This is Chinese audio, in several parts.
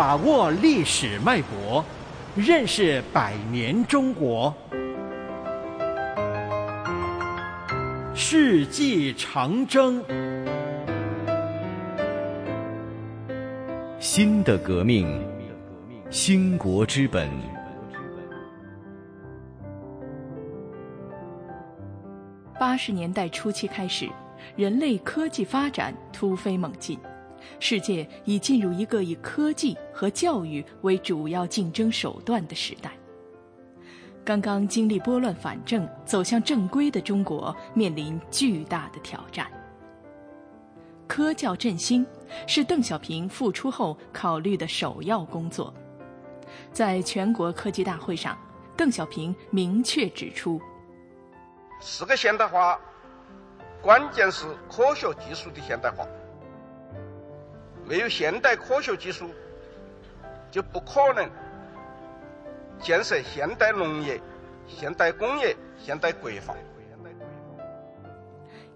把握历史脉搏，认识百年中国。世纪长征，新的革命，兴国之本。八十年代初期开始，人类科技发展突飞猛进。世界已进入一个以科技和教育为主要竞争手段的时代。刚刚经历拨乱反正、走向正规的中国，面临巨大的挑战。科教振兴是邓小平复出后考虑的首要工作。在全国科技大会上，邓小平明确指出：“四个现代化，关键是科学技术的现代化。”没有现代科学技术，就不可能建设现代农业、现代工业、现代国防。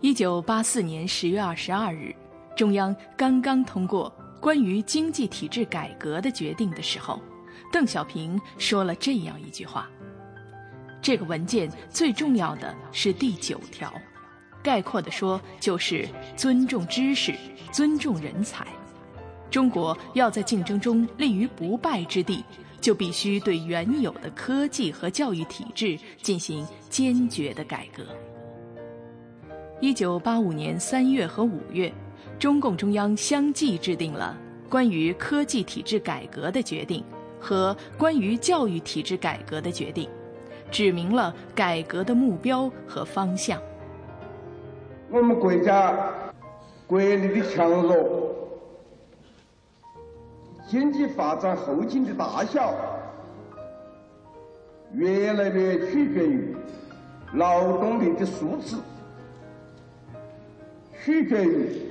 一九八四年十月二十二日，中央刚刚通过关于经济体制改革的决定的时候，邓小平说了这样一句话：“这个文件最重要的是第九条，概括的说就是尊重知识，尊重人才。”中国要在竞争中立于不败之地，就必须对原有的科技和教育体制进行坚决的改革。一九八五年三月和五月，中共中央相继制定了关于科技体制改革的决定和关于教育体制改革的决定，指明了改革的目标和方向。我们国家国力的强弱。经济发展后劲的大小，越来越取决于劳动力的素质，取决于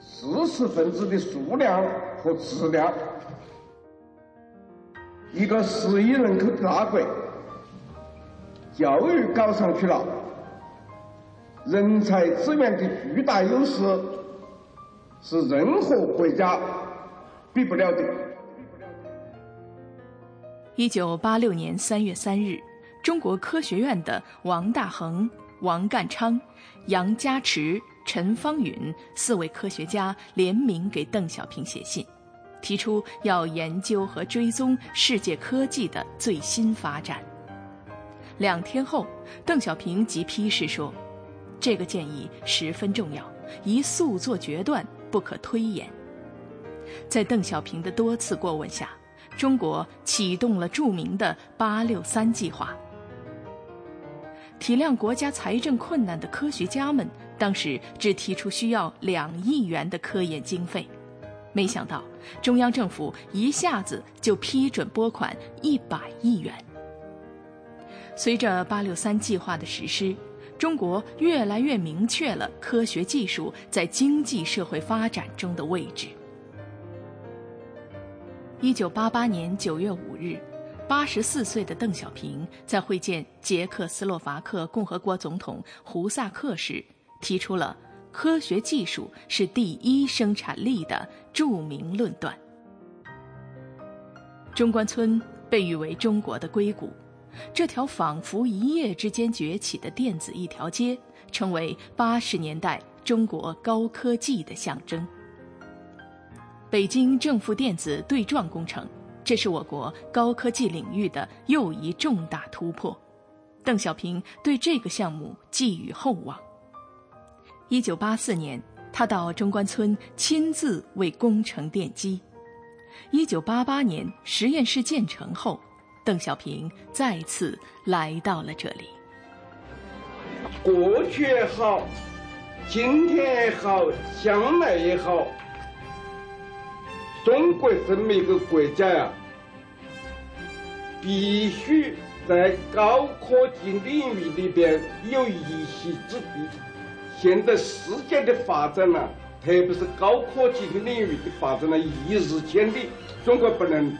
知识分子的数量和质量。一个十亿人口的大国，教育搞上去了，人才资源的巨大优势，是任何国家。并不了的。一九八六年三月三日，中国科学院的王大珩、王淦昌、杨家驰、陈方允四位科学家联名给邓小平写信，提出要研究和追踪世界科技的最新发展。两天后，邓小平即批示说：“这个建议十分重要，宜速做决断，不可推延。”在邓小平的多次过问下，中国启动了著名的“八六三”计划。体谅国家财政困难的科学家们，当时只提出需要两亿元的科研经费，没想到中央政府一下子就批准拨款一百亿元。随着“八六三”计划的实施，中国越来越明确了科学技术在经济社会发展中的位置。一九八八年九月五日，八十四岁的邓小平在会见捷克斯洛伐克共和国总统胡萨克时，提出了“科学技术是第一生产力”的著名论断。中关村被誉为中国的硅谷，这条仿佛一夜之间崛起的电子一条街，成为八十年代中国高科技的象征。北京正负电子对撞工程，这是我国高科技领域的又一重大突破。邓小平对这个项目寄予厚望。一九八四年，他到中关村亲自为工程奠基。一九八八年，实验室建成后，邓小平再次来到了这里。过去也好，今天也好，将来也好。中国这么一个国家呀，必须在高科技领域里边有一席之地。现在世界的发展呢，特别是高科技的领域的发展呢，一日千里，中国不能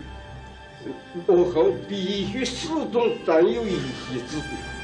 落后，必须始终占有一席之地。